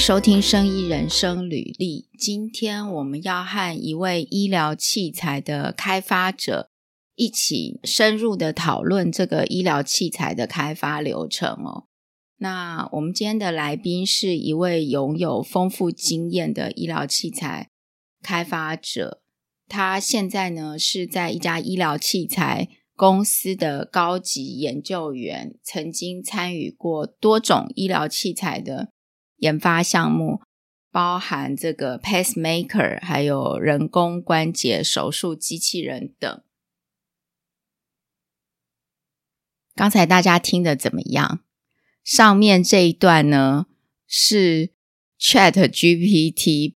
收听《生医人生履历》。今天我们要和一位医疗器材的开发者一起深入的讨论这个医疗器材的开发流程哦。那我们今天的来宾是一位拥有丰富经验的医疗器材开发者，他现在呢是在一家医疗器材公司的高级研究员，曾经参与过多种医疗器材的。研发项目包含这个 pacemaker，还有人工关节手术机器人等。刚才大家听的怎么样？上面这一段呢是 Chat GPT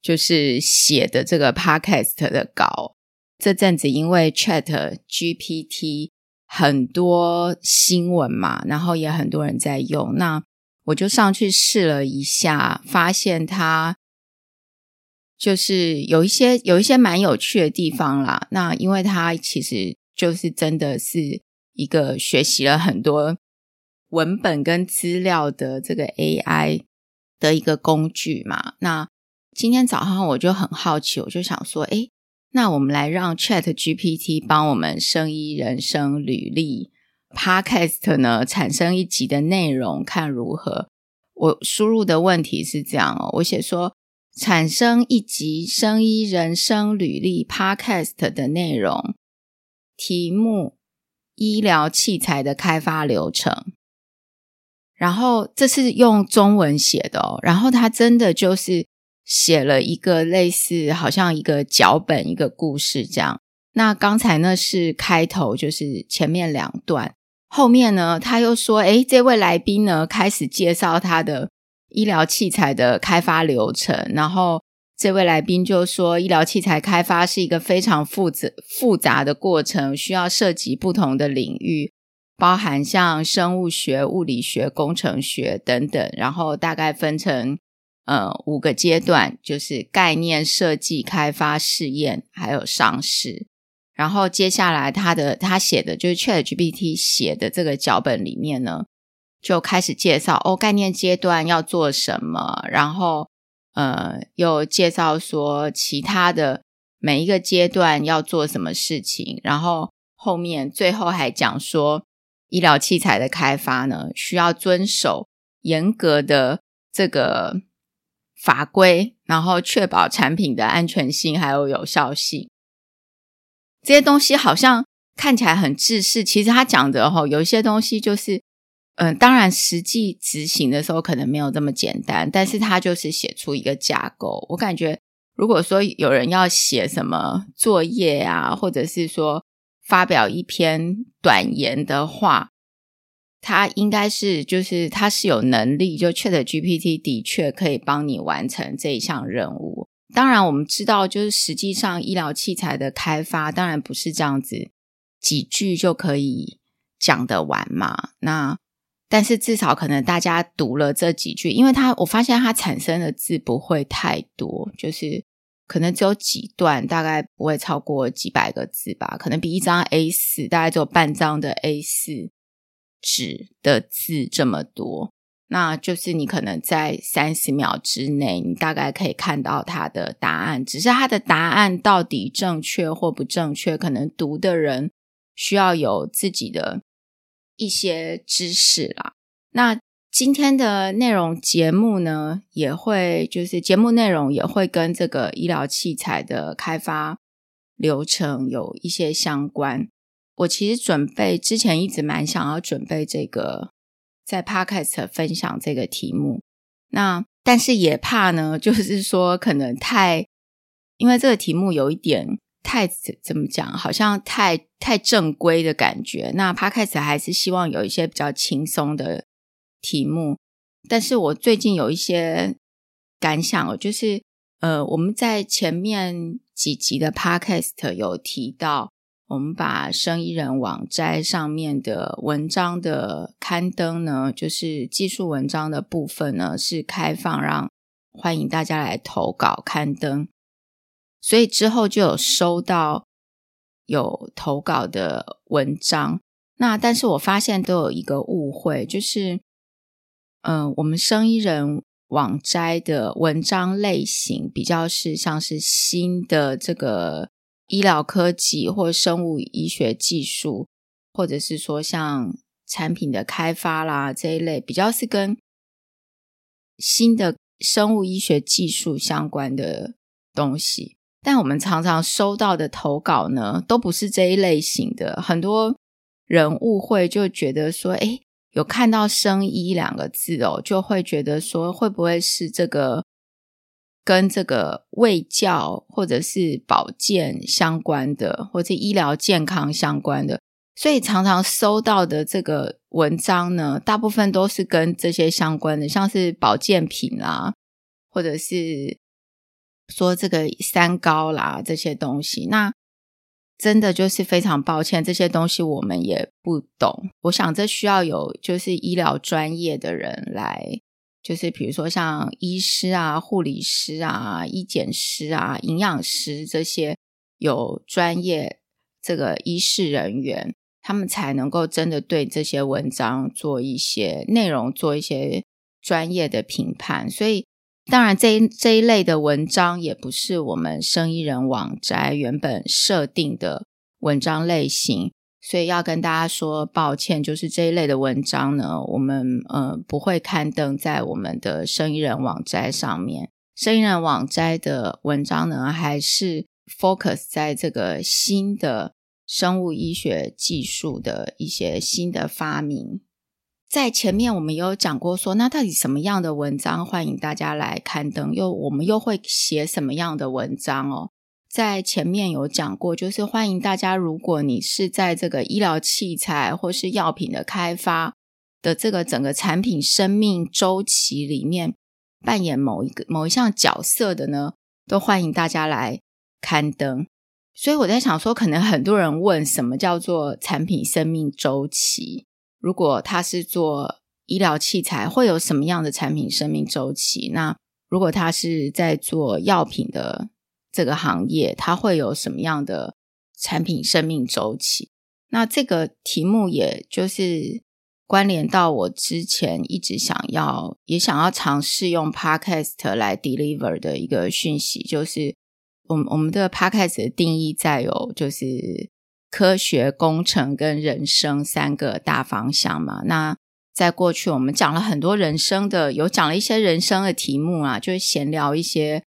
就是写的这个 podcast 的稿。这阵子因为 Chat GPT 很多新闻嘛，然后也很多人在用那。我就上去试了一下，发现它就是有一些有一些蛮有趣的地方啦。那因为它其实就是真的是一个学习了很多文本跟资料的这个 AI 的一个工具嘛。那今天早上我就很好奇，我就想说，哎，那我们来让 Chat GPT 帮我们生医人生履历。Podcast 呢，产生一集的内容看如何？我输入的问题是这样哦，我写说产生一集生医人生履历 Podcast 的内容，题目医疗器材的开发流程，然后这是用中文写的哦，然后他真的就是写了一个类似好像一个脚本一个故事这样。那刚才呢是开头，就是前面两段。后面呢，他又说：“诶，这位来宾呢，开始介绍他的医疗器材的开发流程。然后这位来宾就说，医疗器材开发是一个非常复杂复杂的过程，需要涉及不同的领域，包含像生物学、物理学、工程学等等。然后大概分成呃五个阶段，就是概念设计、开发、试验，还有上市。”然后接下来，他的他写的就是 ChatGPT 写的这个脚本里面呢，就开始介绍哦，概念阶段要做什么，然后呃，又介绍说其他的每一个阶段要做什么事情，然后后面最后还讲说，医疗器材的开发呢，需要遵守严格的这个法规，然后确保产品的安全性还有有效性。这些东西好像看起来很制式，其实他讲的哈，有一些东西就是，嗯，当然实际执行的时候可能没有这么简单，但是他就是写出一个架构。我感觉，如果说有人要写什么作业啊，或者是说发表一篇短言的话，他应该是就是他是有能力，就 Chat GPT 的确可以帮你完成这一项任务。当然，我们知道，就是实际上医疗器材的开发，当然不是这样子几句就可以讲得完嘛。那但是至少可能大家读了这几句，因为它我发现它产生的字不会太多，就是可能只有几段，大概不会超过几百个字吧。可能比一张 A 四，大概只有半张的 A 四纸的字这么多。那就是你可能在三十秒之内，你大概可以看到他的答案。只是他的答案到底正确或不正确，可能读的人需要有自己的一些知识啦。那今天的内容节目呢，也会就是节目内容也会跟这个医疗器材的开发流程有一些相关。我其实准备之前一直蛮想要准备这个。在 Podcast 分享这个题目，那但是也怕呢，就是说可能太，因为这个题目有一点太怎么讲，好像太太正规的感觉。那 Podcast 还是希望有一些比较轻松的题目。但是我最近有一些感想哦，就是呃，我们在前面几集的 Podcast 有提到。我们把生意人网站上面的文章的刊登呢，就是技术文章的部分呢，是开放让欢迎大家来投稿刊登。所以之后就有收到有投稿的文章。那但是我发现都有一个误会，就是，嗯，我们生意人网摘的文章类型比较是像是新的这个医疗科技或生物医学技术，或者是说像产品的开发啦这一类，比较是跟新的生物医学技术相关的东西。但我们常常收到的投稿呢，都不是这一类型的。很多人误会，就觉得说，哎。有看到“生医”两个字哦，就会觉得说会不会是这个跟这个卫教或者是保健相关的，或者医疗健康相关的？所以常常收到的这个文章呢，大部分都是跟这些相关的，像是保健品啦，或者是说这个三高啦这些东西。那真的就是非常抱歉，这些东西我们也不懂。我想这需要有就是医疗专业的人来，就是比如说像医师啊、护理师啊、医检师啊、营养师这些有专业这个医师人员，他们才能够真的对这些文章做一些内容，做一些专业的评判。所以。当然，这一这一类的文章也不是我们生意人网摘原本设定的文章类型，所以要跟大家说抱歉，就是这一类的文章呢，我们呃不会刊登在我们的生意人网摘上面。生意人网摘的文章呢，还是 focus 在这个新的生物医学技术的一些新的发明。在前面我们有讲过，说那到底什么样的文章欢迎大家来刊登？又我们又会写什么样的文章哦？在前面有讲过，就是欢迎大家，如果你是在这个医疗器材或是药品的开发的这个整个产品生命周期里面扮演某一个某一项角色的呢，都欢迎大家来刊登。所以我在想说，可能很多人问，什么叫做产品生命周期？如果他是做医疗器材，会有什么样的产品生命周期？那如果他是在做药品的这个行业，它会有什么样的产品生命周期？那这个题目也就是关联到我之前一直想要也想要尝试用 Podcast 来 deliver 的一个讯息，就是我们我们的 Podcast 的定义在有就是。科学、工程跟人生三个大方向嘛。那在过去，我们讲了很多人生的，有讲了一些人生的题目啊，就是闲聊一些，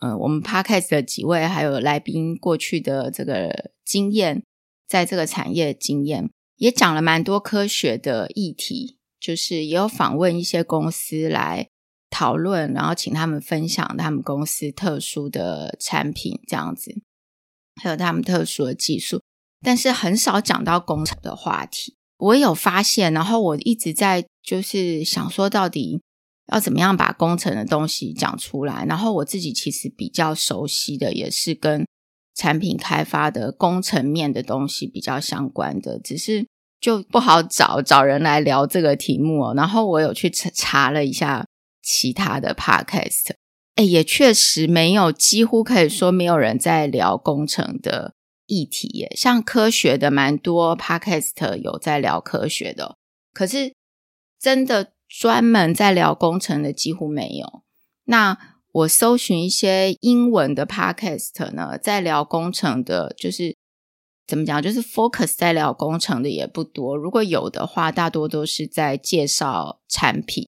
呃，我们 podcast 的几位还有来宾过去的这个经验，在这个产业经验，也讲了蛮多科学的议题，就是也有访问一些公司来讨论，然后请他们分享他们公司特殊的产品这样子，还有他们特殊的技术。但是很少讲到工程的话题，我有发现，然后我一直在就是想说，到底要怎么样把工程的东西讲出来。然后我自己其实比较熟悉的也是跟产品开发的工程面的东西比较相关的，只是就不好找找人来聊这个题目哦。然后我有去查了一下其他的 podcast，哎，也确实没有，几乎可以说没有人在聊工程的。议题耶，像科学的蛮多，Podcast 有在聊科学的，可是真的专门在聊工程的几乎没有。那我搜寻一些英文的 Podcast 呢，在聊工程的，就是怎么讲，就是 focus 在聊工程的也不多。如果有的话，大多都是在介绍产品，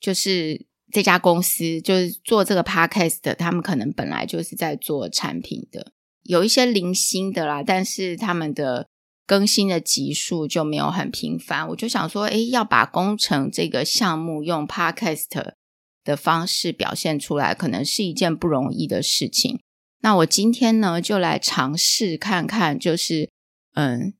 就是这家公司就是做这个 Podcast，他们可能本来就是在做产品的。有一些零星的啦，但是他们的更新的集数就没有很频繁。我就想说，哎，要把工程这个项目用 podcast 的方式表现出来，可能是一件不容易的事情。那我今天呢，就来尝试看看，就是嗯，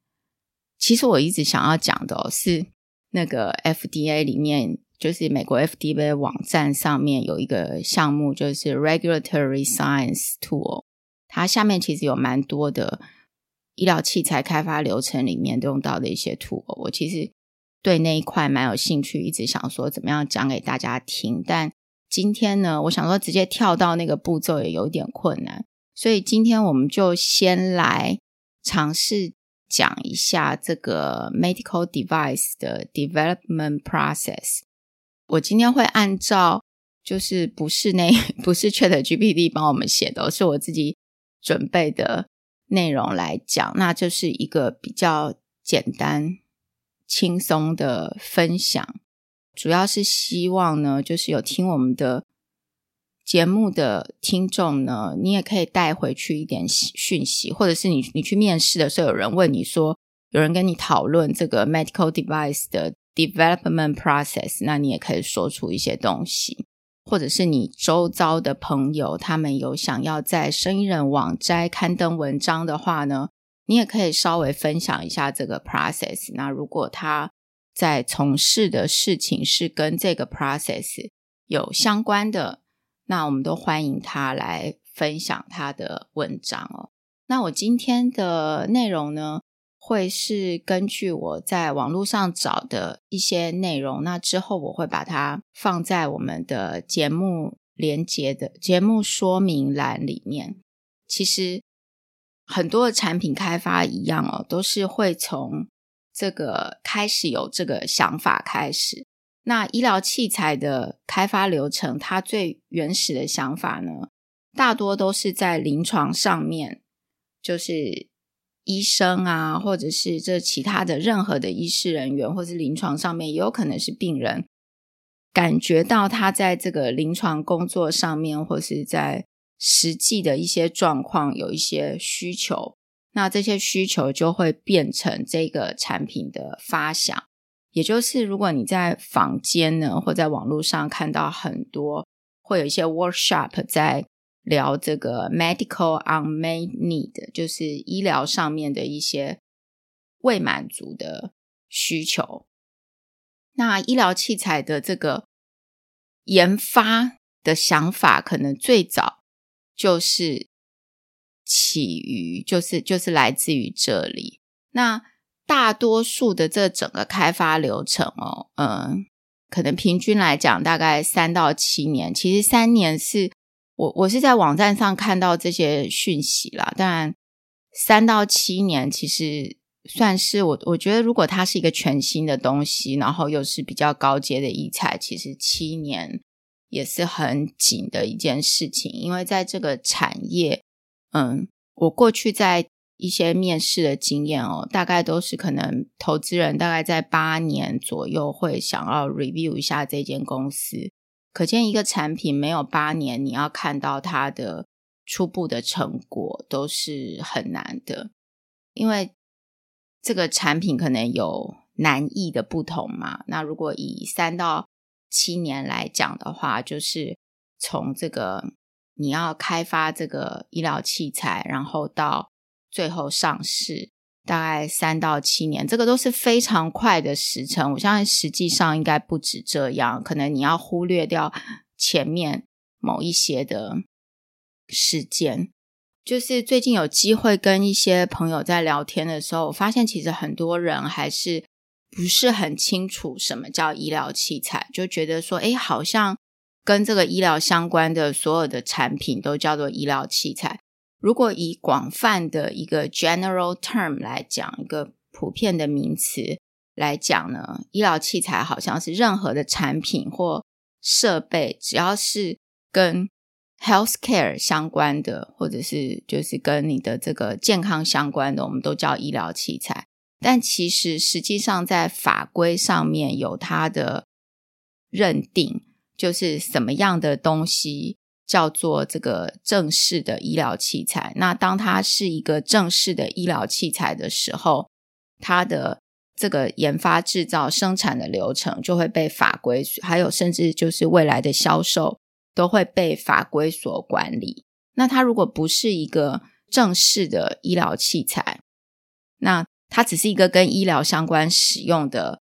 其实我一直想要讲的哦是那个 FDA 里面，就是美国 FDA 网站上面有一个项目，就是 Regulatory Science Tool。它下面其实有蛮多的医疗器材开发流程里面用到的一些图，我其实对那一块蛮有兴趣，一直想说怎么样讲给大家听。但今天呢，我想说直接跳到那个步骤也有点困难，所以今天我们就先来尝试讲一下这个 medical device 的 development process。我今天会按照就是不是那 不是 Chat GPT 帮我们写的，是我自己准备的内容来讲，那就是一个比较简单、轻松的分享，主要是希望呢，就是有听我们的节目的听众呢，你也可以带回去一点讯息，或者是你你去面试的时候，有人问你说，有人跟你讨论这个 medical device 的。development process，那你也可以说出一些东西，或者是你周遭的朋友，他们有想要在生意人网摘刊登文章的话呢，你也可以稍微分享一下这个 process。那如果他在从事的事情是跟这个 process 有相关的，那我们都欢迎他来分享他的文章哦。那我今天的内容呢？会是根据我在网络上找的一些内容，那之后我会把它放在我们的节目连接的节目说明栏里面。其实很多的产品开发一样哦，都是会从这个开始有这个想法开始。那医疗器材的开发流程，它最原始的想法呢，大多都是在临床上面，就是。医生啊，或者是这其他的任何的医师人员，或是临床上面，也有可能是病人感觉到他在这个临床工作上面，或是在实际的一些状况有一些需求，那这些需求就会变成这个产品的发想。也就是，如果你在坊间呢，或在网络上看到很多，会有一些 workshop 在。聊这个 medical unmet need，就是医疗上面的一些未满足的需求。那医疗器材的这个研发的想法，可能最早就是起于，就是就是来自于这里。那大多数的这整个开发流程哦，嗯，可能平均来讲大概三到七年。其实三年是。我我是在网站上看到这些讯息啦，当然三到七年其实算是我我觉得，如果它是一个全新的东西，然后又是比较高阶的医材，其实七年也是很紧的一件事情。因为在这个产业，嗯，我过去在一些面试的经验哦，大概都是可能投资人大概在八年左右会想要 review 一下这间公司。可见一个产品没有八年，你要看到它的初步的成果都是很难的，因为这个产品可能有难易的不同嘛。那如果以三到七年来讲的话，就是从这个你要开发这个医疗器材，然后到最后上市。大概三到七年，这个都是非常快的时程。我相信实际上应该不止这样，可能你要忽略掉前面某一些的事件。就是最近有机会跟一些朋友在聊天的时候，我发现其实很多人还是不是很清楚什么叫医疗器材，就觉得说，哎，好像跟这个医疗相关的所有的产品都叫做医疗器材。如果以广泛的一个 general term 来讲，一个普遍的名词来讲呢，医疗器材好像是任何的产品或设备，只要是跟 healthcare 相关的，或者是就是跟你的这个健康相关的，我们都叫医疗器材。但其实实际上在法规上面有它的认定，就是什么样的东西。叫做这个正式的医疗器材。那当它是一个正式的医疗器材的时候，它的这个研发、制造、生产的流程就会被法规，还有甚至就是未来的销售都会被法规所管理。那它如果不是一个正式的医疗器材，那它只是一个跟医疗相关使用的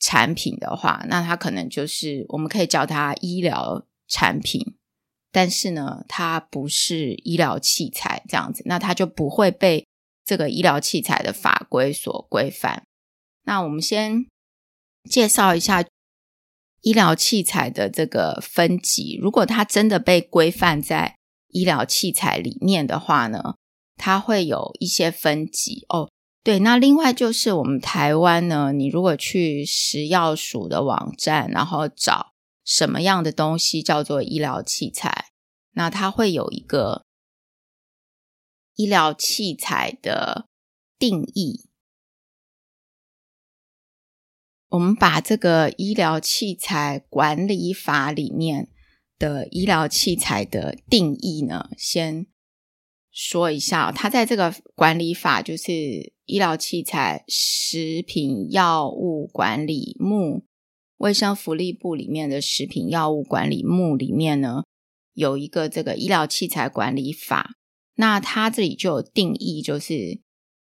产品的话，那它可能就是我们可以叫它医疗产品。但是呢，它不是医疗器材这样子，那它就不会被这个医疗器材的法规所规范。那我们先介绍一下医疗器材的这个分级。如果它真的被规范在医疗器材里面的话呢，它会有一些分级哦。对，那另外就是我们台湾呢，你如果去食药署的网站，然后找。什么样的东西叫做医疗器材？那它会有一个医疗器材的定义。我们把这个医疗器材管理法里面的医疗器材的定义呢，先说一下。它在这个管理法，就是医疗器材食品药物管理目。卫生福利部里面的食品药物管理目里面呢，有一个这个医疗器材管理法，那它这里就有定义，就是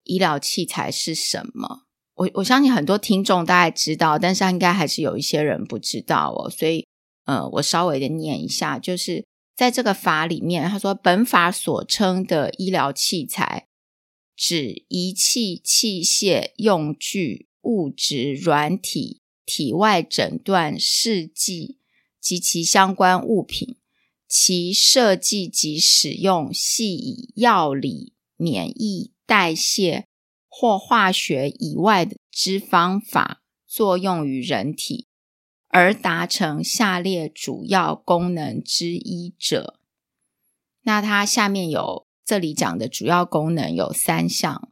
医疗器材是什么。我我相信很多听众大概知道，但是应该还是有一些人不知道哦。所以，呃，我稍微的念一下，就是在这个法里面，他说本法所称的医疗器材，指仪器、器械、用具、物质、软体。体外诊断试剂及其相关物品，其设计及使用系以药理、免疫、代谢或化学以外的之方法作用于人体，而达成下列主要功能之一者。那它下面有这里讲的主要功能有三项，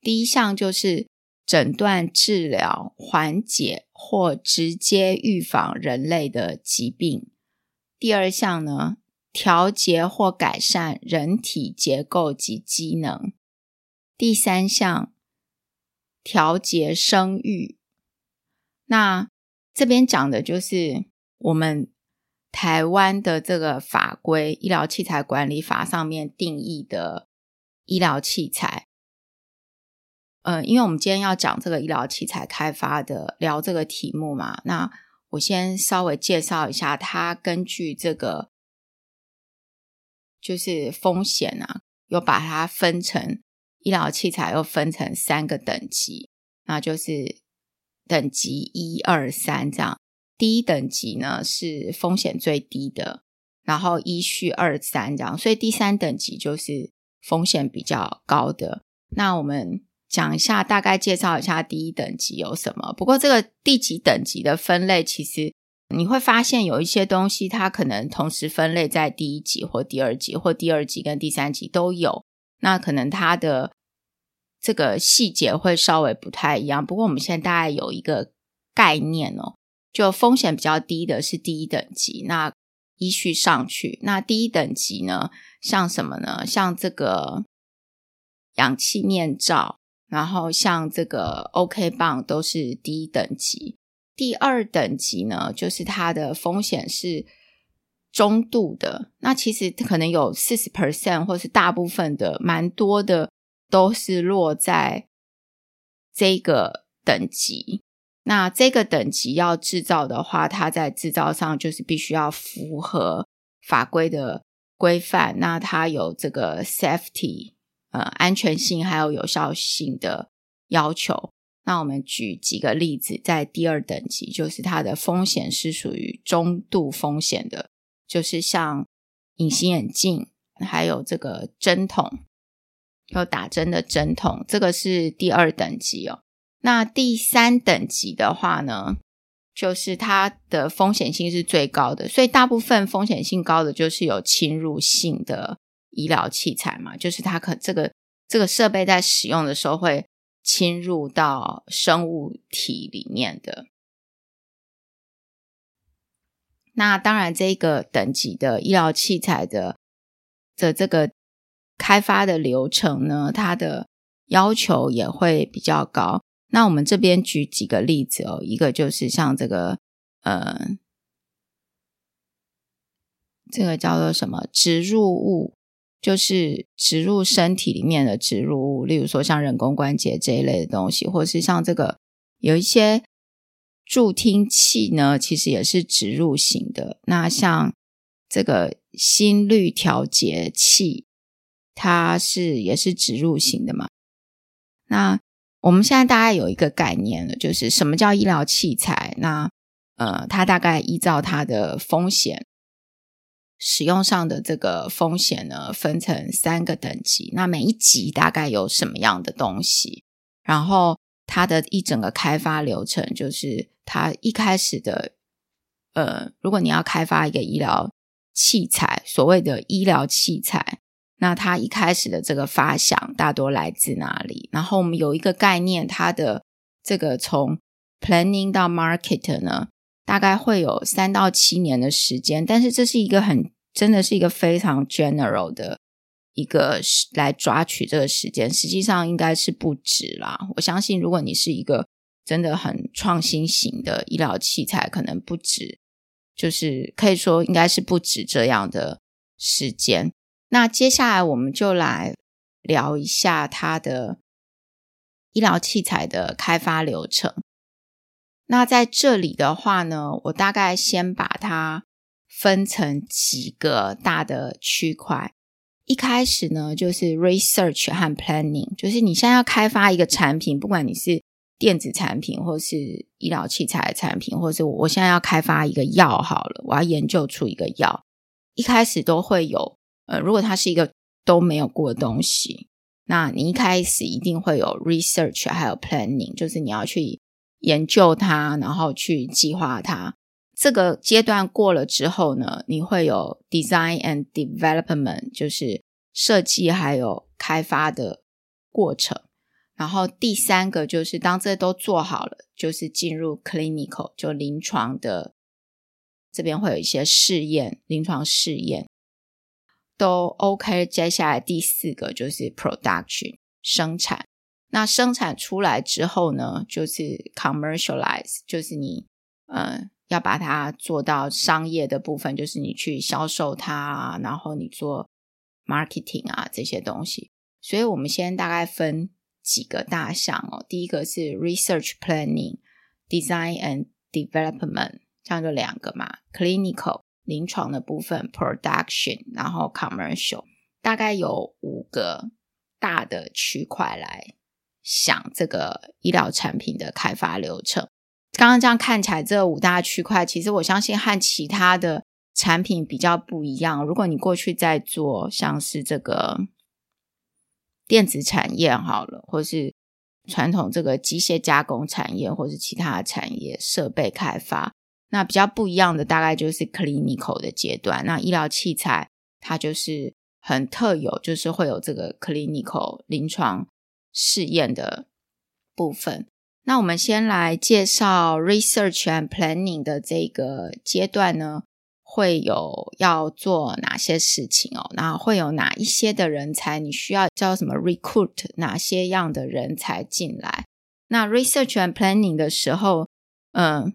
第一项就是。诊断、治疗、缓解或直接预防人类的疾病。第二项呢，调节或改善人体结构及机能。第三项，调节生育。那这边讲的就是我们台湾的这个法规《医疗器材管理法》上面定义的医疗器材。嗯，因为我们今天要讲这个医疗器材开发的，聊这个题目嘛，那我先稍微介绍一下，它根据这个就是风险啊，又把它分成医疗器材又分成三个等级，那就是等级一二三这样。第一等级呢是风险最低的，然后一序二三这样，所以第三等级就是风险比较高的。那我们。讲一下，大概介绍一下第一等级有什么。不过这个第几等级的分类，其实你会发现有一些东西，它可能同时分类在第一级或第二级，或第二级跟第三级都有。那可能它的这个细节会稍微不太一样。不过我们现在大概有一个概念哦，就风险比较低的是第一等级，那依序上去。那第一等级呢，像什么呢？像这个氧气面罩。然后像这个 OK 棒都是低等级，第二等级呢，就是它的风险是中度的。那其实可能有四十 percent 或是大部分的，蛮多的都是落在这个等级。那这个等级要制造的话，它在制造上就是必须要符合法规的规范。那它有这个 safety。呃，安全性还有有效性的要求。那我们举几个例子，在第二等级，就是它的风险是属于中度风险的，就是像隐形眼镜，还有这个针筒，有打针的针筒，这个是第二等级哦。那第三等级的话呢，就是它的风险性是最高的，所以大部分风险性高的就是有侵入性的。医疗器材嘛，就是它可这个这个设备在使用的时候会侵入到生物体里面的。那当然，这个等级的医疗器材的的这个开发的流程呢，它的要求也会比较高。那我们这边举几个例子哦，一个就是像这个，呃，这个叫做什么植入物。就是植入身体里面的植入物，例如说像人工关节这一类的东西，或是像这个有一些助听器呢，其实也是植入型的。那像这个心率调节器，它是也是植入型的嘛？那我们现在大概有一个概念了，就是什么叫医疗器材？那呃，它大概依照它的风险。使用上的这个风险呢，分成三个等级。那每一级大概有什么样的东西？然后它的一整个开发流程，就是它一开始的呃，如果你要开发一个医疗器材，所谓的医疗器材，那它一开始的这个发想大多来自哪里？然后我们有一个概念，它的这个从 planning 到 market 呢，大概会有三到七年的时间，但是这是一个很真的是一个非常 general 的一个来抓取这个时间，实际上应该是不止啦。我相信，如果你是一个真的很创新型的医疗器材，可能不止。就是可以说，应该是不止这样的时间。那接下来我们就来聊一下它的医疗器材的开发流程。那在这里的话呢，我大概先把它分成几个大的区块。一开始呢，就是 research 和 planning，就是你现在要开发一个产品，不管你是。电子产品，或是医疗器材的产品，或是我现在要开发一个药好了，我要研究出一个药，一开始都会有，呃，如果它是一个都没有过的东西，那你一开始一定会有 research，还有 planning，就是你要去研究它，然后去计划它。这个阶段过了之后呢，你会有 design and development，就是设计还有开发的过程。然后第三个就是当这都做好了，就是进入 clinical 就临床的这边会有一些试验，临床试验都 OK。接下来第四个就是 production 生产。那生产出来之后呢，就是 commercialize，就是你嗯要把它做到商业的部分，就是你去销售它，然后你做 marketing 啊这些东西。所以我们先大概分。几个大项哦，第一个是 research planning、design and development，这样就两个嘛。clinical 临床的部分，production，然后 commercial，大概有五个大的区块来想这个医疗产品的开发流程。刚刚这样看起来，这五大区块其实我相信和其他的产品比较不一样。如果你过去在做像是这个。电子产业好了，或是传统这个机械加工产业，或是其他的产业设备开发，那比较不一样的大概就是 clinical 的阶段。那医疗器材它就是很特有，就是会有这个 clinical 临床试验的部分。那我们先来介绍 research and planning 的这个阶段呢。会有要做哪些事情哦？那会有哪一些的人才？你需要叫什么 recruit 哪些样的人才进来？那 research and planning 的时候，嗯，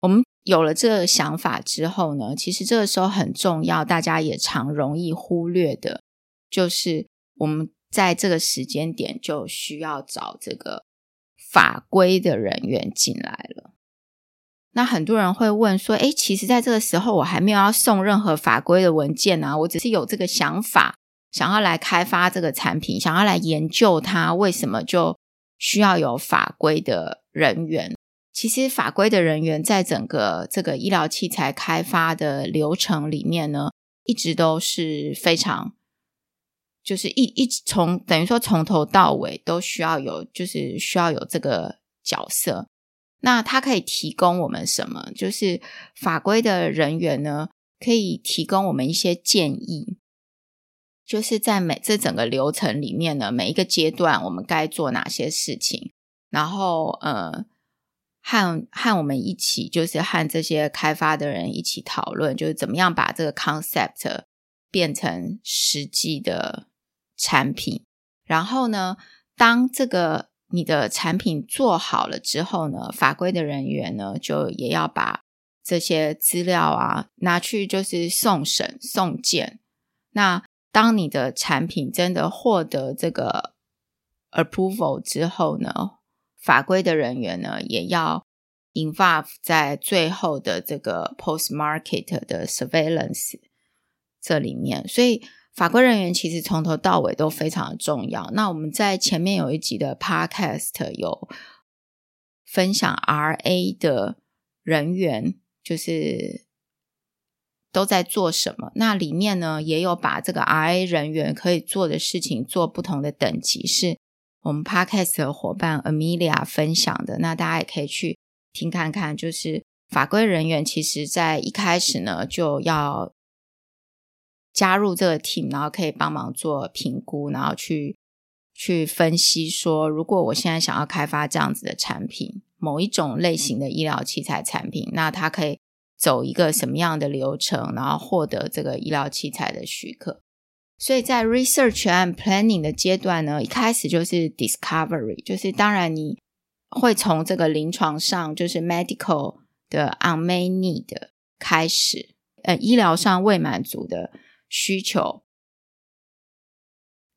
我们有了这个想法之后呢，其实这个时候很重要，大家也常容易忽略的，就是我们在这个时间点就需要找这个法规的人员进来了。那很多人会问说：“哎，其实在这个时候，我还没有要送任何法规的文件啊，我只是有这个想法，想要来开发这个产品，想要来研究它，为什么就需要有法规的人员？其实法规的人员在整个这个医疗器材开发的流程里面呢，一直都是非常，就是一一直从等于说从头到尾都需要有，就是需要有这个角色。”那它可以提供我们什么？就是法规的人员呢，可以提供我们一些建议，就是在每这整个流程里面呢，每一个阶段我们该做哪些事情，然后呃，和和我们一起，就是和这些开发的人一起讨论，就是怎么样把这个 concept 变成实际的产品。然后呢，当这个你的产品做好了之后呢，法规的人员呢就也要把这些资料啊拿去就是送审送检。那当你的产品真的获得这个 approval 之后呢，法规的人员呢也要 involve 在最后的这个 post market 的 surveillance 这里面，所以。法规人员其实从头到尾都非常的重要。那我们在前面有一集的 Podcast 有分享 RA 的人员，就是都在做什么。那里面呢也有把这个 RA 人员可以做的事情做不同的等级，是我们 Podcast 的伙伴 Amelia 分享的。那大家也可以去听看看，就是法规人员其实在一开始呢就要加入这个 team，然后可以帮忙做评估，然后去去分析说，如果我现在想要开发这样子的产品，某一种类型的医疗器材产品，那它可以走一个什么样的流程，然后获得这个医疗器材的许可。所以在 research and planning 的阶段呢，一开始就是 discovery，就是当然你会从这个临床上，就是 medical 的 unmet need 开始，呃，医疗上未满足的需求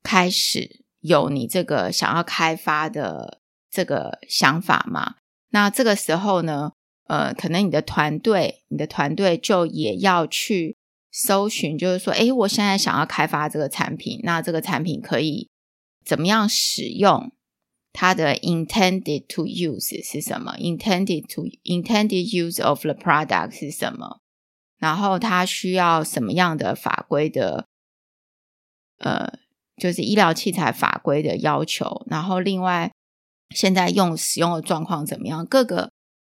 开始有你这个想要开发的这个想法嘛？那这个时候呢，呃，可能你的团队，你的团队就也要去。搜寻就是说，哎，我现在想要开发这个产品，那这个产品可以怎么样使用？它的 intended to use 是什么？intended to intended use of the product 是什么？然后它需要什么样的法规的？呃，就是医疗器材法规的要求。然后另外，现在用使用的状况怎么样？各个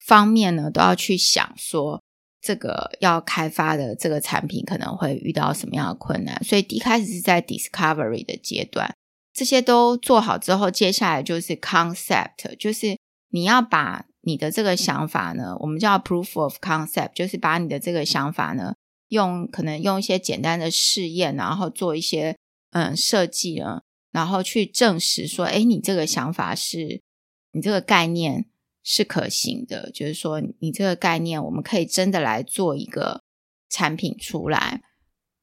方面呢，都要去想说。这个要开发的这个产品可能会遇到什么样的困难？所以一开始是在 discovery 的阶段，这些都做好之后，接下来就是 concept，就是你要把你的这个想法呢，我们叫 proof of concept，就是把你的这个想法呢，用可能用一些简单的试验，然后做一些嗯设计呢，然后去证实说，哎，你这个想法是你这个概念。是可行的，就是说，你这个概念，我们可以真的来做一个产品出来。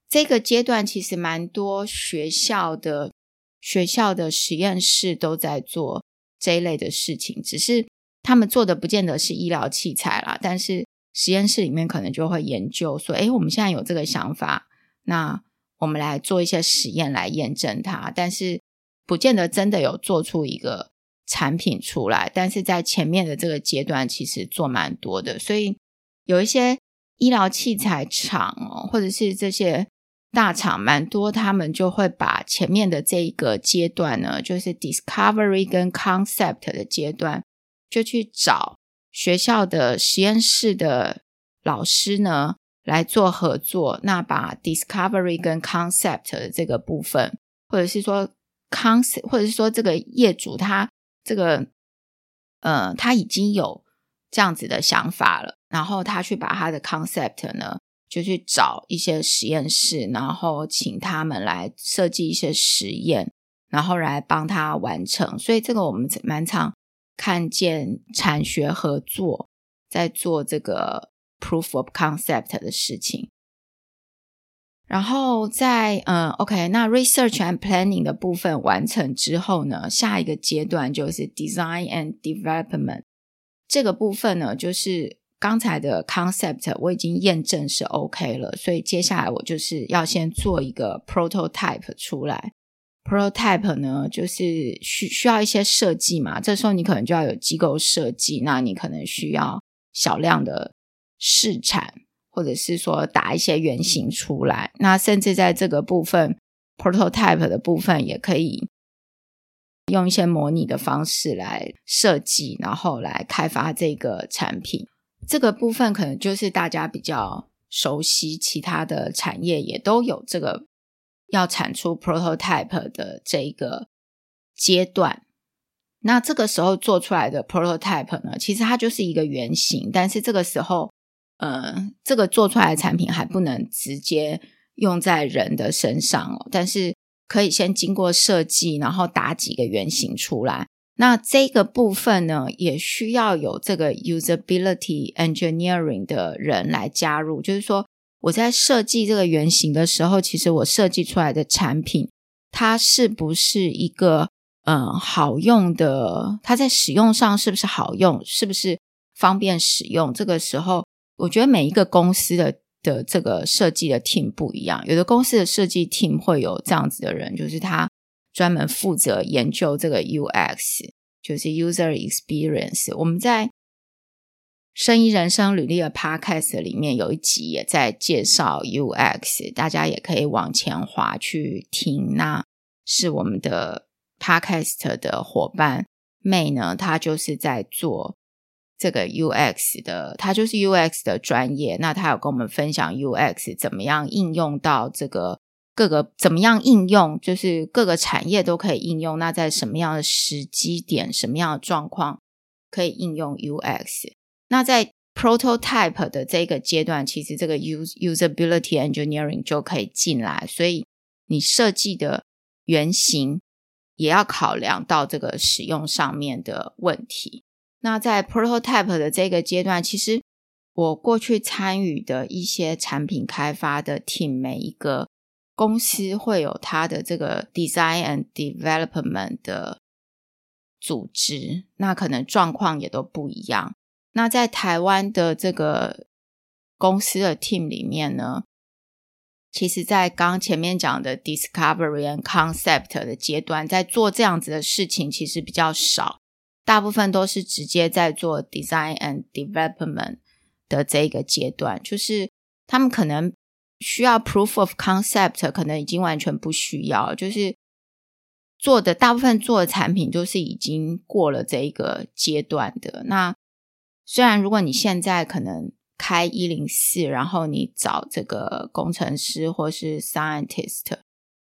这个阶段其实蛮多学校的学校的实验室都在做这一类的事情，只是他们做的不见得是医疗器材啦。但是实验室里面可能就会研究说，哎，我们现在有这个想法，那我们来做一些实验来验证它，但是不见得真的有做出一个。产品出来，但是在前面的这个阶段，其实做蛮多的，所以有一些医疗器材厂哦，或者是这些大厂，蛮多他们就会把前面的这一个阶段呢，就是 discovery 跟 concept 的阶段，就去找学校的实验室的老师呢来做合作，那把 discovery 跟 concept 的这个部分，或者是说 concept，或者是说这个业主他。这个，呃，他已经有这样子的想法了，然后他去把他的 concept 呢，就去找一些实验室，然后请他们来设计一些实验，然后来帮他完成。所以这个我们蛮常看见产学合作在做这个 proof of concept 的事情。然后在嗯，OK，那 research and planning 的部分完成之后呢，下一个阶段就是 design and development。这个部分呢，就是刚才的 concept 我已经验证是 OK 了，所以接下来我就是要先做一个 prototype 出来。Prototype 呢，就是需需要一些设计嘛，这时候你可能就要有机构设计，那你可能需要小量的试产。或者是说打一些原型出来，那甚至在这个部分 prototype 的部分也可以用一些模拟的方式来设计，然后来开发这个产品。这个部分可能就是大家比较熟悉，其他的产业也都有这个要产出 prototype 的这个阶段。那这个时候做出来的 prototype 呢，其实它就是一个原型，但是这个时候。呃，这个做出来的产品还不能直接用在人的身上哦，但是可以先经过设计，然后打几个原型出来。那这个部分呢，也需要有这个 usability engineering 的人来加入。就是说，我在设计这个原型的时候，其实我设计出来的产品，它是不是一个嗯好用的？它在使用上是不是好用？是不是方便使用？这个时候。我觉得每一个公司的的这个设计的 team 不一样，有的公司的设计 team 会有这样子的人，就是他专门负责研究这个 UX，就是 user experience。我们在《生意人生履历》的 podcast 里面有一集也在介绍 UX，大家也可以往前滑去听。那是我们的 podcast 的伙伴妹呢，她就是在做。这个 UX 的，他就是 UX 的专业。那他有跟我们分享 UX 怎么样应用到这个各个怎么样应用，就是各个产业都可以应用。那在什么样的时机点、什么样的状况可以应用 UX？那在 Prototype 的这个阶段，其实这个 Use Usability Engineering 就可以进来。所以你设计的原型也要考量到这个使用上面的问题。那在 prototype 的这个阶段，其实我过去参与的一些产品开发的 team，每一个公司会有它的这个 design and development 的组织，那可能状况也都不一样。那在台湾的这个公司的 team 里面呢，其实，在刚前面讲的 discovery and concept 的阶段，在做这样子的事情，其实比较少。大部分都是直接在做 design and development 的这一个阶段，就是他们可能需要 proof of concept，可能已经完全不需要，就是做的大部分做的产品都是已经过了这一个阶段的。那虽然如果你现在可能开一零四，然后你找这个工程师或是 scientist。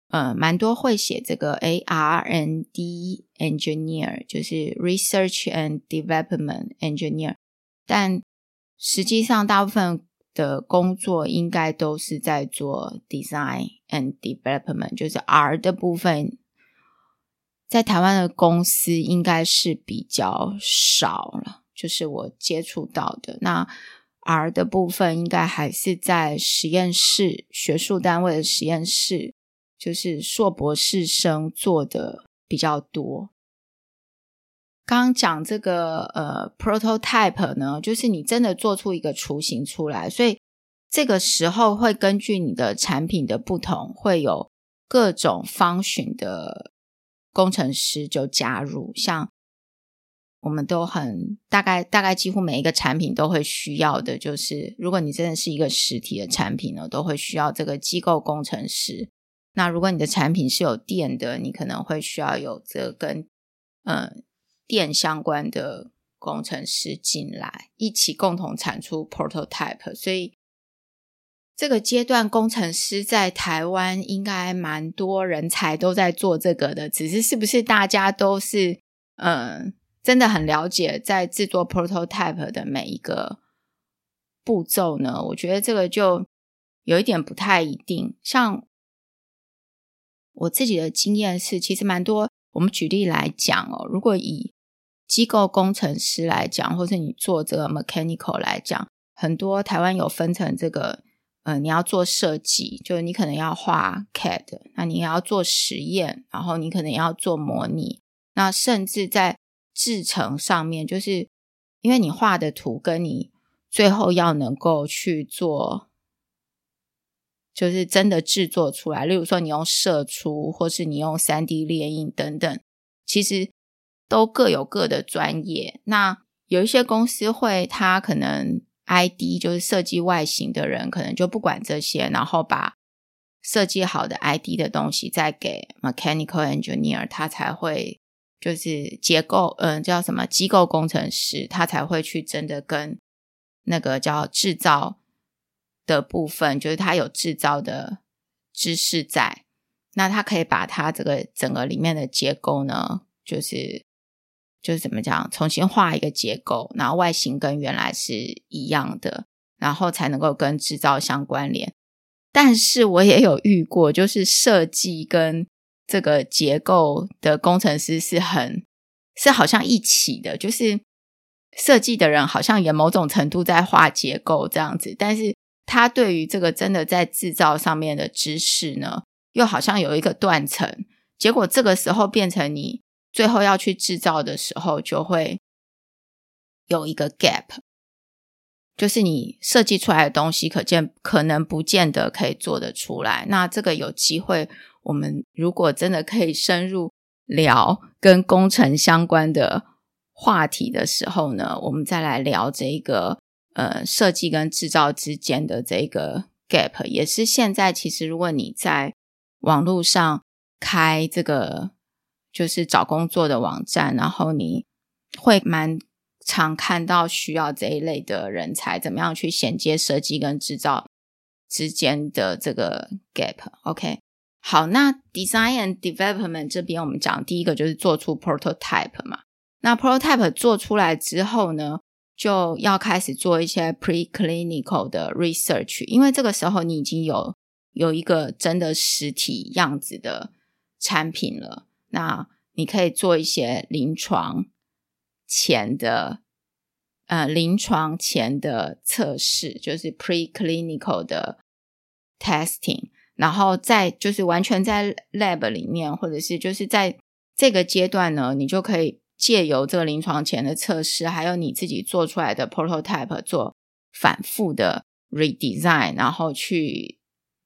呃，蛮多会写这个 A R N D engineer，就是 research and development engineer，但实际上大部分的工作应该都是在做 design and development，就是 R 的部分，在台湾的公司应该是比较少了，就是我接触到的那 R 的部分，应该还是在实验室、学术单位的实验室。就是硕博士生做的比较多。刚讲这个呃，prototype 呢，就是你真的做出一个雏形出来，所以这个时候会根据你的产品的不同，会有各种方寻的工程师就加入。像我们都很大概大概几乎每一个产品都会需要的，就是如果你真的是一个实体的产品呢，都会需要这个机构工程师。那如果你的产品是有电的，你可能会需要有这跟嗯电相关的工程师进来，一起共同产出 prototype。所以这个阶段，工程师在台湾应该蛮多人才都在做这个的，只是是不是大家都是嗯真的很了解在制作 prototype 的每一个步骤呢？我觉得这个就有一点不太一定，像。我自己的经验是，其实蛮多。我们举例来讲哦，如果以机构工程师来讲，或是你做这个 mechanical 来讲，很多台湾有分成这个，呃，你要做设计，就是你可能要画 CAD，那你也要做实验，然后你可能要做模拟，那甚至在制成上面，就是因为你画的图跟你最后要能够去做。就是真的制作出来，例如说你用射出，或是你用三 D 列印等等，其实都各有各的专业。那有一些公司会，他可能 ID 就是设计外形的人，可能就不管这些，然后把设计好的 ID 的东西再给 Mechanical Engineer，他才会就是结构，嗯，叫什么机构工程师，他才会去真的跟那个叫制造。的部分就是他有制造的知识在，那他可以把它这个整个里面的结构呢，就是就是怎么讲，重新画一个结构，然后外形跟原来是一样的，然后才能够跟制造相关联。但是我也有遇过，就是设计跟这个结构的工程师是很是好像一起的，就是设计的人好像也某种程度在画结构这样子，但是。他对于这个真的在制造上面的知识呢，又好像有一个断层，结果这个时候变成你最后要去制造的时候，就会有一个 gap，就是你设计出来的东西，可见可能不见得可以做得出来。那这个有机会，我们如果真的可以深入聊跟工程相关的话题的时候呢，我们再来聊这个。呃，设计跟制造之间的这个 gap，也是现在其实如果你在网络上开这个就是找工作的网站，然后你会蛮常看到需要这一类的人才，怎么样去衔接设计跟制造之间的这个 gap？OK，好，那 design and development 这边我们讲第一个就是做出 prototype 嘛。那 prototype 做出来之后呢，就要开始做一些 preclinical 的 research，因为这个时候你已经有有一个真的实体样子的产品了，那你可以做一些临床。前的呃临床前的测试就是 preclinical 的 testing，然后在就是完全在 lab 里面，或者是就是在这个阶段呢，你就可以借由这个临床前的测试，还有你自己做出来的 prototype 做反复的 redesign，然后去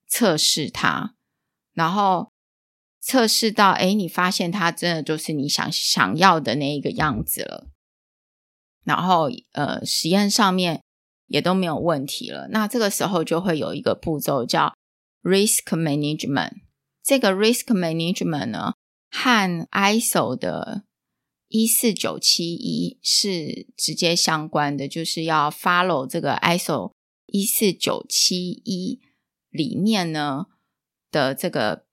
测试它，然后测试到哎，你发现它真的就是你想想要的那一个样子了。然后，呃，实验上面也都没有问题了。那这个时候就会有一个步骤叫 risk management。这个 risk management 呢，和 ISO 的一四九七一是直接相关的，就是要 follow 这个 ISO 一四九七一里面呢的这个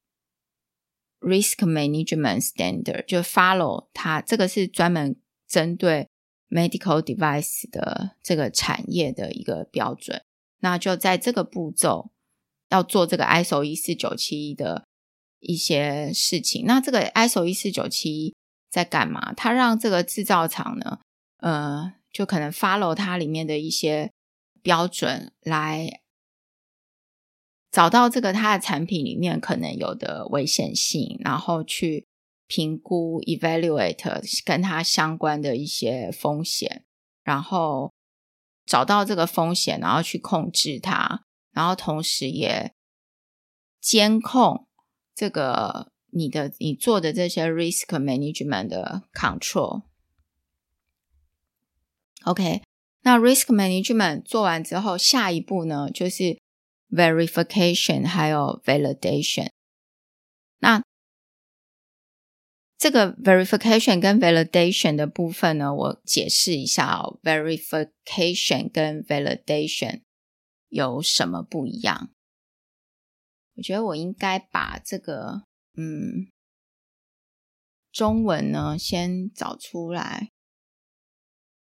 risk management standard，就 follow 它。这个是专门针对 medical device 的这个产业的一个标准，那就在这个步骤要做这个 ISO 一四九七的一些事情。那这个 ISO 一四九七在干嘛？它让这个制造厂呢，呃，就可能 follow 它里面的一些标准，来找到这个它的产品里面可能有的危险性，然后去。评估 evaluate 跟它相关的一些风险，然后找到这个风险，然后去控制它，然后同时也监控这个你的你做的这些 risk management 的 control。OK，那 risk management 做完之后，下一步呢就是 verification 还有 validation。那这个 verification 跟 validation 的部分呢，我解释一下哦。verification 跟 validation 有什么不一样？我觉得我应该把这个嗯中文呢先找出来。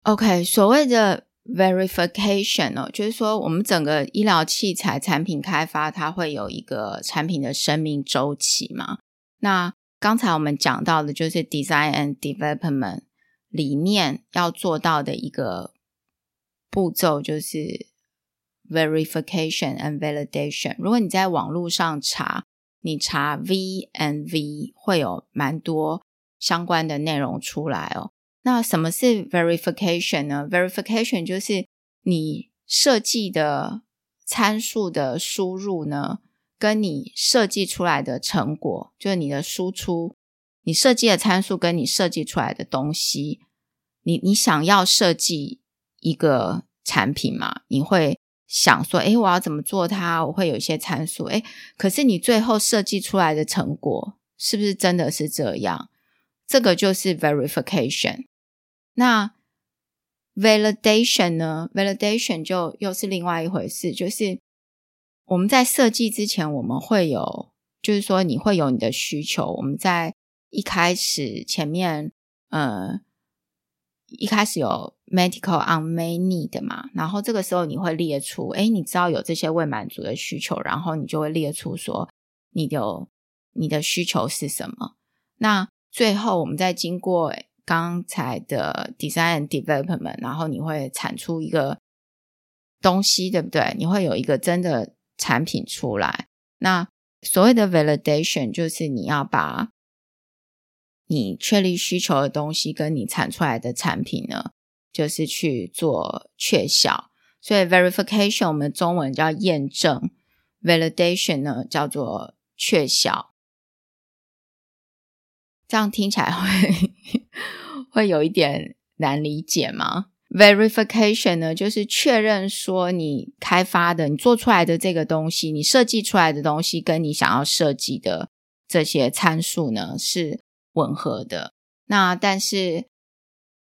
OK，所谓的 verification 哦，就是说我们整个医疗器材产品开发，它会有一个产品的生命周期嘛？那刚才我们讲到的就是 design and development 里面要做到的一个步骤，就是 verification and validation。如果你在网络上查，你查 V and V 会有蛮多相关的内容出来哦。那什么是 verification 呢？verification 就是你设计的参数的输入呢？跟你设计出来的成果，就是你的输出，你设计的参数跟你设计出来的东西，你你想要设计一个产品嘛？你会想说，哎，我要怎么做它？我会有一些参数，哎，可是你最后设计出来的成果是不是真的是这样？这个就是 verification。那 validation 呢？validation 就又是另外一回事，就是。我们在设计之前，我们会有，就是说你会有你的需求。我们在一开始前面，呃，一开始有 medical unmet need 嘛，然后这个时候你会列出，哎，你知道有这些未满足的需求，然后你就会列出说你的你的需求是什么。那最后我们再经过刚才的 design development，然后你会产出一个东西，对不对？你会有一个真的。产品出来，那所谓的 validation 就是你要把你确立需求的东西跟你产出来的产品呢，就是去做确效。所以 verification 我们中文叫验证，validation 呢叫做确效。这样听起来会 会有一点难理解吗？Verification 呢，就是确认说你开发的、你做出来的这个东西，你设计出来的东西，跟你想要设计的这些参数呢是吻合的。那但是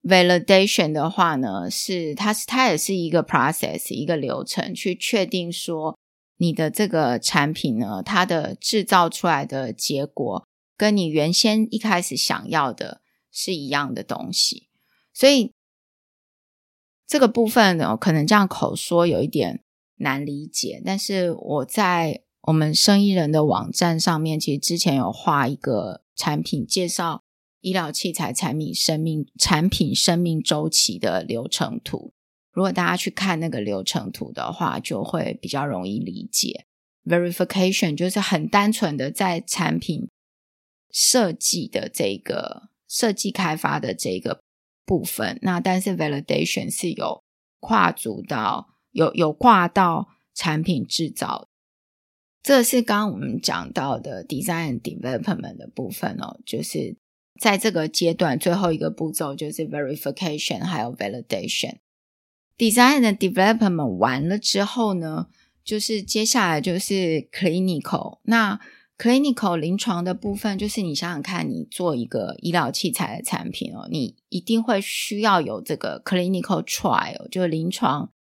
validation 的话呢，是它是它也是一个 process 一个流程，去确定说你的这个产品呢，它的制造出来的结果跟你原先一开始想要的是一样的东西。所以这个部分呢，可能这样口说有一点难理解，但是我在我们生意人的网站上面，其实之前有画一个产品介绍。医疗器材产品生命产品生命周期的流程图，如果大家去看那个流程图的话，就会比较容易理解。Verification 就是很单纯的在产品设计的这个设计开发的这个部分，那但是 Validation 是有跨足到有有挂到产品制造，这是刚刚我们讲到的 Design Development 的部分哦，就是。在这个阶段，最后一个步骤就是 verification，还有 validation。design 的 development 完了之后呢，就是接下来就是 clinical。那 clinical 临床的部分，就是你想想看，你做一个医疗器材的产品哦，你一定会需要有这个 clinical trial，就是临床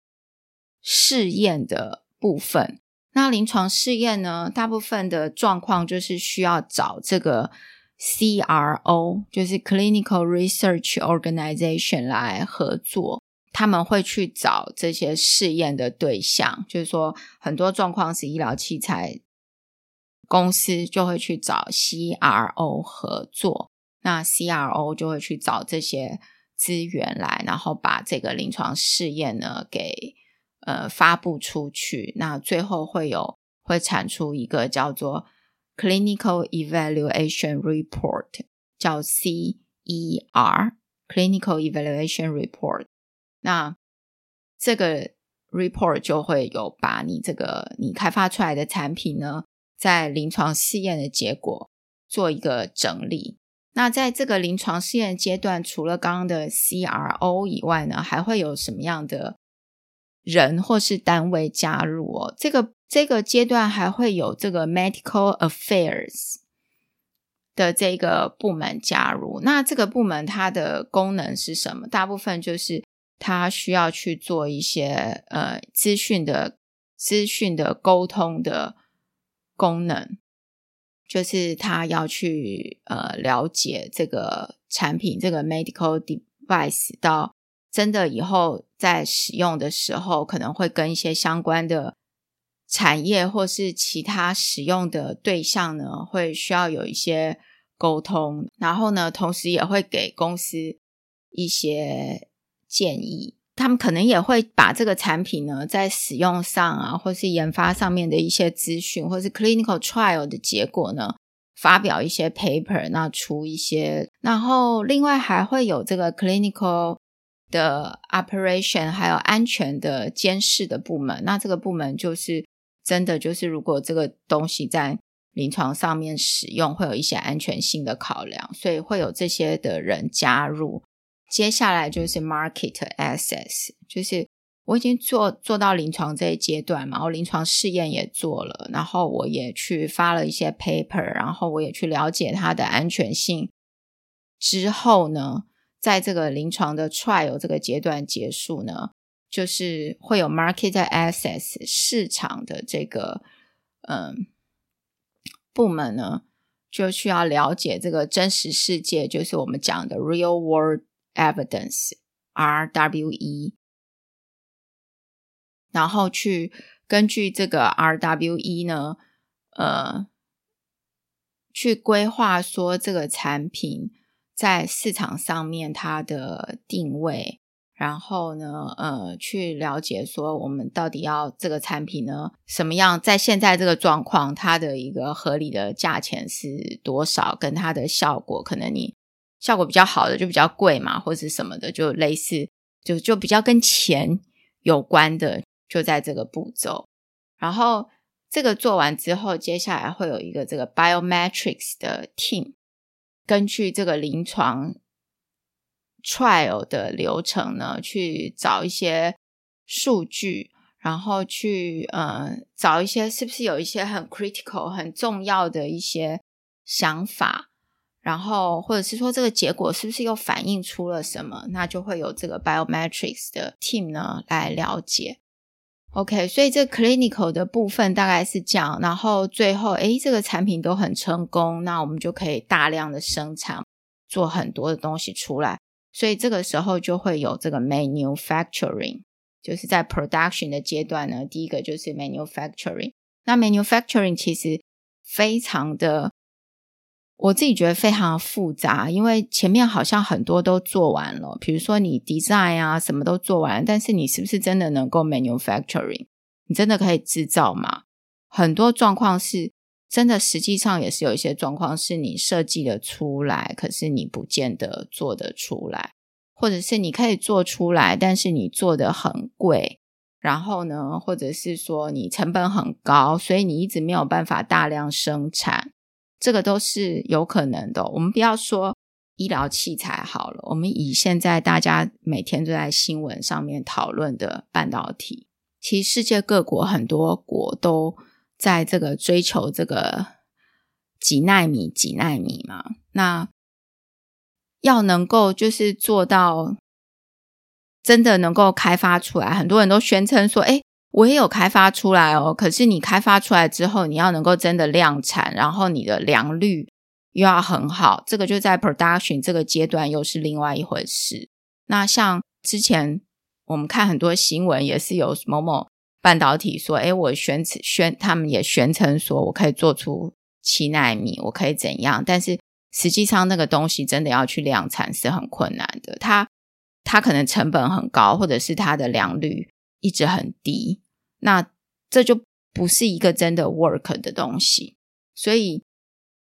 试验的部分。那临床试验呢，大部分的状况就是需要找这个。CRO 就是 Clinical Research Organization 来合作，他们会去找这些试验的对象，就是说很多状况是医疗器材公司就会去找 CRO 合作，那 CRO 就会去找这些资源来，然后把这个临床试验呢给呃发布出去，那最后会有会产出一个叫做。Clinical Evaluation Report 叫 CER，Clinical Evaluation Report。那这个 report 就会有把你这个你开发出来的产品呢，在临床试验的结果做一个整理。那在这个临床试验阶段，除了刚刚的 CRO 以外呢，还会有什么样的人或是单位加入哦？这个。这个阶段还会有这个 medical affairs 的这个部门加入。那这个部门它的功能是什么？大部分就是它需要去做一些呃资讯的资讯的沟通的功能，就是他要去呃了解这个产品这个 medical device 到真的以后在使用的时候，可能会跟一些相关的。产业或是其他使用的对象呢，会需要有一些沟通，然后呢，同时也会给公司一些建议。他们可能也会把这个产品呢，在使用上啊，或是研发上面的一些资讯，或是 clinical trial 的结果呢，发表一些 paper，那出一些。然后另外还会有这个 clinical 的 operation，还有安全的监视的部门。那这个部门就是。真的就是，如果这个东西在临床上面使用，会有一些安全性的考量，所以会有这些的人加入。接下来就是 market access，就是我已经做做到临床这一阶段嘛，我临床试验也做了，然后我也去发了一些 paper，然后我也去了解它的安全性。之后呢，在这个临床的 trial 这个阶段结束呢。就是会有 market access 市场的这个嗯部门呢，就需要了解这个真实世界，就是我们讲的 real world evidence RWE，然后去根据这个 RWE 呢，呃，去规划说这个产品在市场上面它的定位。然后呢，呃，去了解说我们到底要这个产品呢，什么样在现在这个状况，它的一个合理的价钱是多少，跟它的效果，可能你效果比较好的就比较贵嘛，或者什么的，就类似，就就比较跟钱有关的，就在这个步骤。然后这个做完之后，接下来会有一个这个 biometrics 的 team，根据这个临床。Trial 的流程呢，去找一些数据，然后去呃找一些是不是有一些很 critical 很重要的一些想法，然后或者是说这个结果是不是又反映出了什么，那就会有这个 biometrics 的 team 呢来了解。OK，所以这 clinical 的部分大概是这样，然后最后诶，这个产品都很成功，那我们就可以大量的生产，做很多的东西出来。所以这个时候就会有这个 manufacturing，就是在 production 的阶段呢，第一个就是 manufacturing。那 manufacturing 其实非常的，我自己觉得非常复杂，因为前面好像很多都做完了，比如说你 design 啊，什么都做完，但是你是不是真的能够 manufacturing？你真的可以制造吗？很多状况是真的，实际上也是有一些状况是你设计的出来，可是你不见得做得出来，或者是你可以做出来，但是你做的很贵，然后呢，或者是说你成本很高，所以你一直没有办法大量生产，这个都是有可能的。我们不要说医疗器材好了，我们以现在大家每天都在新闻上面讨论的半导体，其实世界各国很多国都。在这个追求这个几纳米、几纳米嘛，那要能够就是做到真的能够开发出来，很多人都宣称说：“哎，我也有开发出来哦。”可是你开发出来之后，你要能够真的量产，然后你的良率又要很好，这个就在 production 这个阶段又是另外一回事。那像之前我们看很多新闻，也是有某某。半导体说：“哎，我宣宣，他们也宣称说我可以做出七纳米，我可以怎样？但是实际上那个东西真的要去量产是很困难的。它它可能成本很高，或者是它的良率一直很低。那这就不是一个真的 work 的东西。所以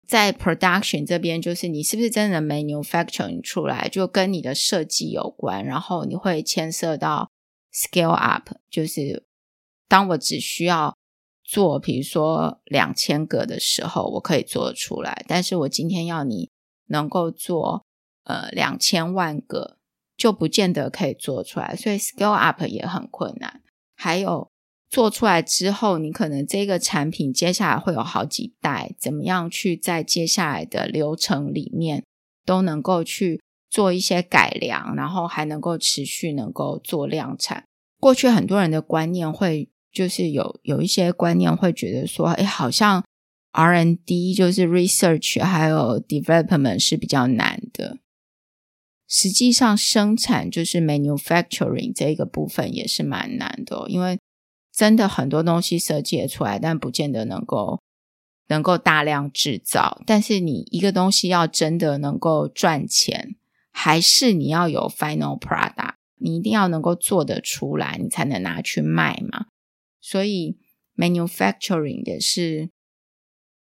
在 production 这边，就是你是不是真的 manufacturing 出来，就跟你的设计有关。然后你会牵涉到 scale up，就是。当我只需要做，比如说两千个的时候，我可以做出来。但是我今天要你能够做呃两千万个，就不见得可以做出来。所以 scale up 也很困难。还有做出来之后，你可能这个产品接下来会有好几代，怎么样去在接下来的流程里面都能够去做一些改良，然后还能够持续能够做量产。过去很多人的观念会。就是有有一些观念会觉得说，哎，好像 R N D 就是 research 还有 development 是比较难的。实际上，生产就是 manufacturing 这个部分也是蛮难的，因为真的很多东西设计出来，但不见得能够能够大量制造。但是你一个东西要真的能够赚钱，还是你要有 final product，你一定要能够做得出来，你才能拿去卖嘛。所以，manufacturing 也是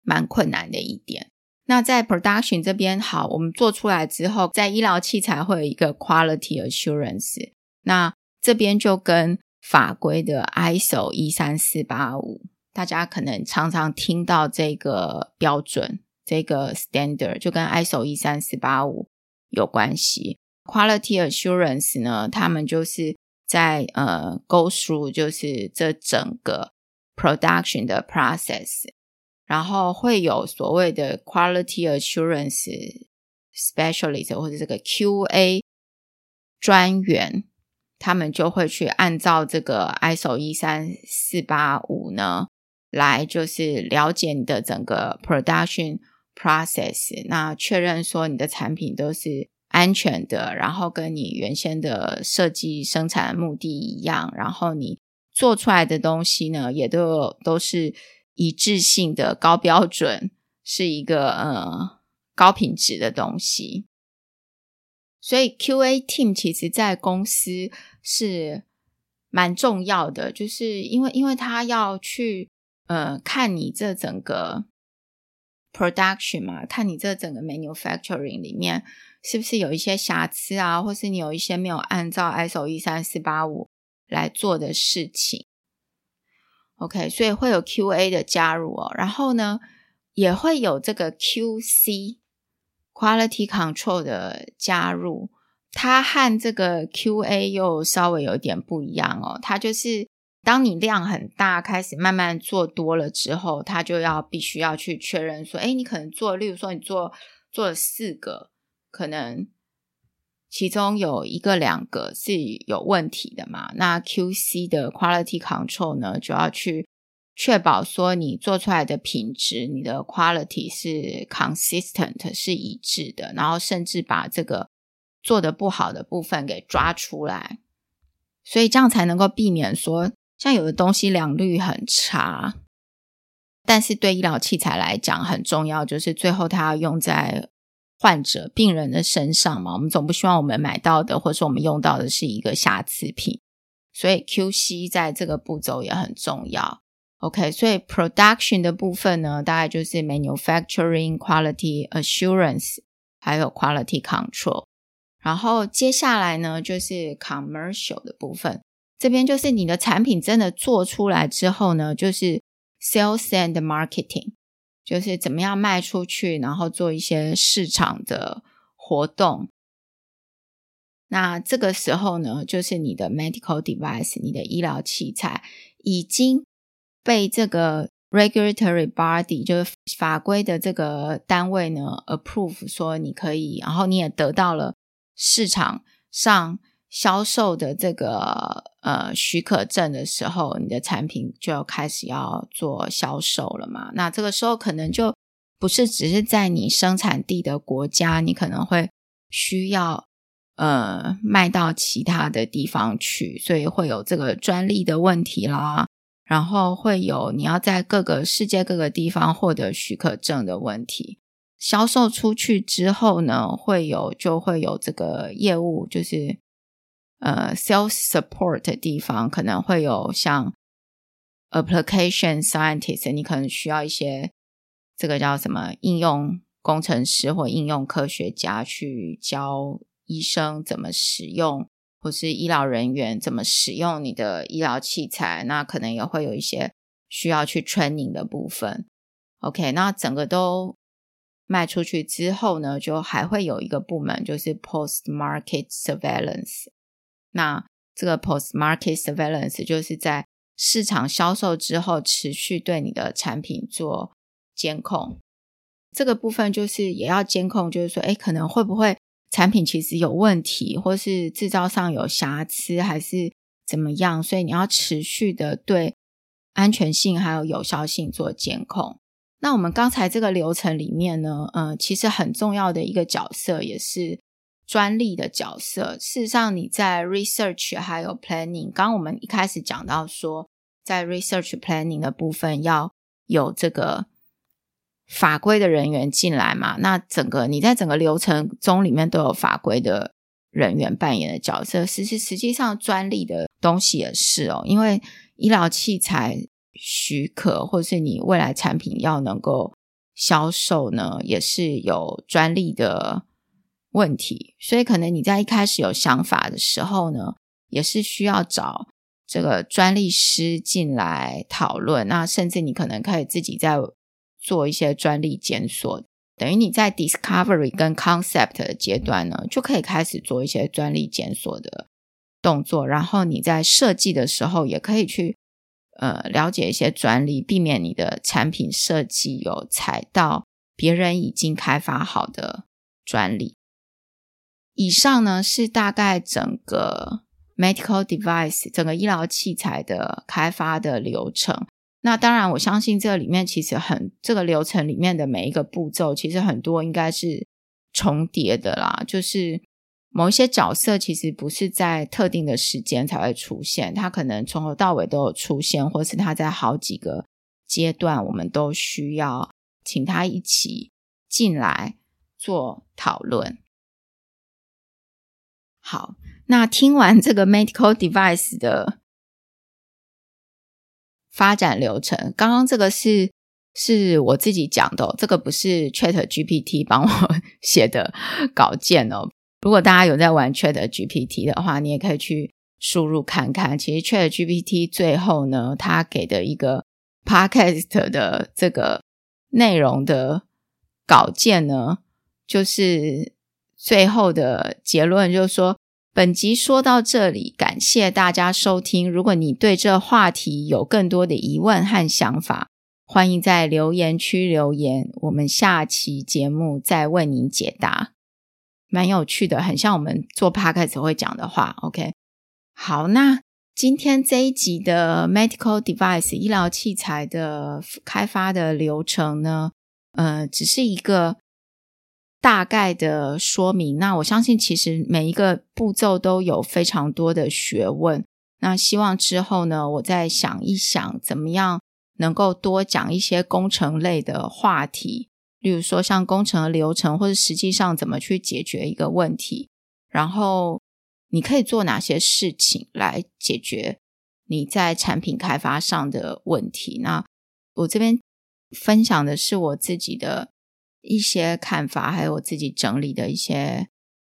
蛮困难的一点。那在 production 这边，好，我们做出来之后，在医疗器材会有一个 quality assurance。那这边就跟法规的 ISO 一三四八五，大家可能常常听到这个标准，这个 standard 就跟 ISO 一三四八五有关系。quality assurance 呢，他们就是。在呃，go through 就是这整个 production 的 process，然后会有所谓的 quality assurance specialist 或者这个 QA 专员，他们就会去按照这个 ISO 一三四八五呢，来就是了解你的整个 production process，那确认说你的产品都是。安全的，然后跟你原先的设计生产目的一样，然后你做出来的东西呢，也都都是一致性的高标准，是一个呃高品质的东西。所以 QA team 其实在公司是蛮重要的，就是因为因为他要去呃看你这整个 production 嘛，看你这整个 manufacturing 里面。是不是有一些瑕疵啊，或是你有一些没有按照 ISO 一三四八五来做的事情？OK，所以会有 QA 的加入哦，然后呢，也会有这个 QC Quality Control 的加入，它和这个 QA 又稍微有点不一样哦。它就是当你量很大，开始慢慢做多了之后，它就要必须要去确认说，哎，你可能做，例如说你做。做了四个，可能其中有一个、两个是有问题的嘛？那 QC 的 quality control 呢，就要去确保说你做出来的品质，你的 quality 是 consistent 是一致的，然后甚至把这个做的不好的部分给抓出来，所以这样才能够避免说，像有的东西良率很差。但是对医疗器材来讲很重要，就是最后它要用在患者、病人的身上嘛。我们总不希望我们买到的，或者说我们用到的是一个瑕疵品。所以 QC 在这个步骤也很重要。OK，所以 production 的部分呢，大概就是 manufacturing quality assurance，还有 quality control。然后接下来呢，就是 commercial 的部分。这边就是你的产品真的做出来之后呢，就是 Sales and marketing 就是怎么样卖出去，然后做一些市场的活动。那这个时候呢，就是你的 medical device，你的医疗器材已经被这个 regulatory body，就是法规的这个单位呢 approve，说你可以，然后你也得到了市场上。销售的这个呃许可证的时候，你的产品就要开始要做销售了嘛？那这个时候可能就不是只是在你生产地的国家，你可能会需要呃卖到其他的地方去，所以会有这个专利的问题啦，然后会有你要在各个世界各个地方获得许可证的问题。销售出去之后呢，会有就会有这个业务就是。呃，sales support 的地方可能会有像 application scientist，你可能需要一些这个叫什么应用工程师或应用科学家去教医生怎么使用，或是医疗人员怎么使用你的医疗器材。那可能也会有一些需要去 training 的部分。OK，那整个都卖出去之后呢，就还会有一个部门，就是 post market surveillance。那这个 post market surveillance 就是在市场销售之后，持续对你的产品做监控。这个部分就是也要监控，就是说，哎，可能会不会产品其实有问题，或是制造上有瑕疵，还是怎么样？所以你要持续的对安全性还有有效性做监控。那我们刚才这个流程里面呢，呃，其实很重要的一个角色也是。专利的角色，事实上你在 research 还有 planning，刚刚我们一开始讲到说，在 research planning 的部分要有这个法规的人员进来嘛？那整个你在整个流程中里面都有法规的人员扮演的角色。实实实际上专利的东西也是哦，因为医疗器材许可或是你未来产品要能够销售呢，也是有专利的。问题，所以可能你在一开始有想法的时候呢，也是需要找这个专利师进来讨论。那甚至你可能可以自己在做一些专利检索，等于你在 discovery 跟 concept 的阶段呢，就可以开始做一些专利检索的动作。然后你在设计的时候，也可以去呃了解一些专利，避免你的产品设计有踩到别人已经开发好的专利。以上呢是大概整个 medical device 整个医疗器材的开发的流程。那当然，我相信这里面其实很这个流程里面的每一个步骤，其实很多应该是重叠的啦。就是某一些角色其实不是在特定的时间才会出现，他可能从头到尾都有出现，或是他在好几个阶段，我们都需要请他一起进来做讨论。好，那听完这个 medical device 的发展流程，刚刚这个是是我自己讲的，这个不是 Chat GPT 帮我 写的稿件哦。如果大家有在玩 Chat GPT 的话，你也可以去输入看看。其实 Chat GPT 最后呢，它给的一个 podcast 的这个内容的稿件呢，就是。最后的结论就是说，本集说到这里，感谢大家收听。如果你对这话题有更多的疑问和想法，欢迎在留言区留言，我们下期节目再为您解答。蛮有趣的，很像我们做 podcast 会讲的话。OK，好，那今天这一集的 medical device 医疗器材的开发的流程呢，呃，只是一个大概的说明。那我相信，其实每一个步骤都有非常多的学问。那希望之后呢，我再想一想，怎么样。能够多讲一些工程类的话题，例如说像工程的流程，或者实际上怎么去解决一个问题，然后你可以做哪些事情来解决你在产品开发上的问题。那我这边分享的是我自己的一些看法，还有我自己整理的一些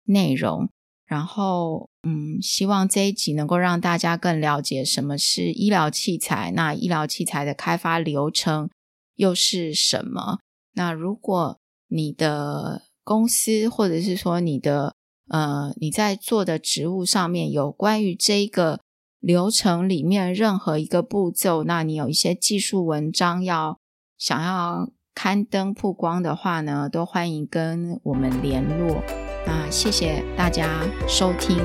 内容。然后，嗯，希望这一集能够让大家更了解什么是医疗器材，那医疗器材的开发流程又是什么？那如果你的公司或者是说你的呃你在做的职务上面有关于这一个流程里面任何一个步骤，那你有一些技术文章要想要刊登曝光的话呢，都欢迎跟我们联络。那谢谢大家收听。